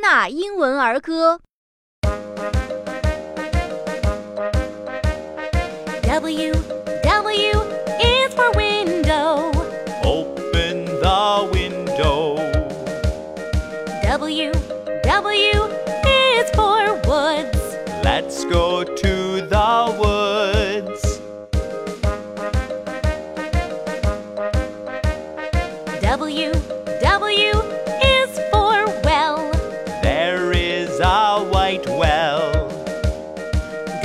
纳英文儿歌。W W is for window. Open the window. W W is for woods. Let's go to the woods. W W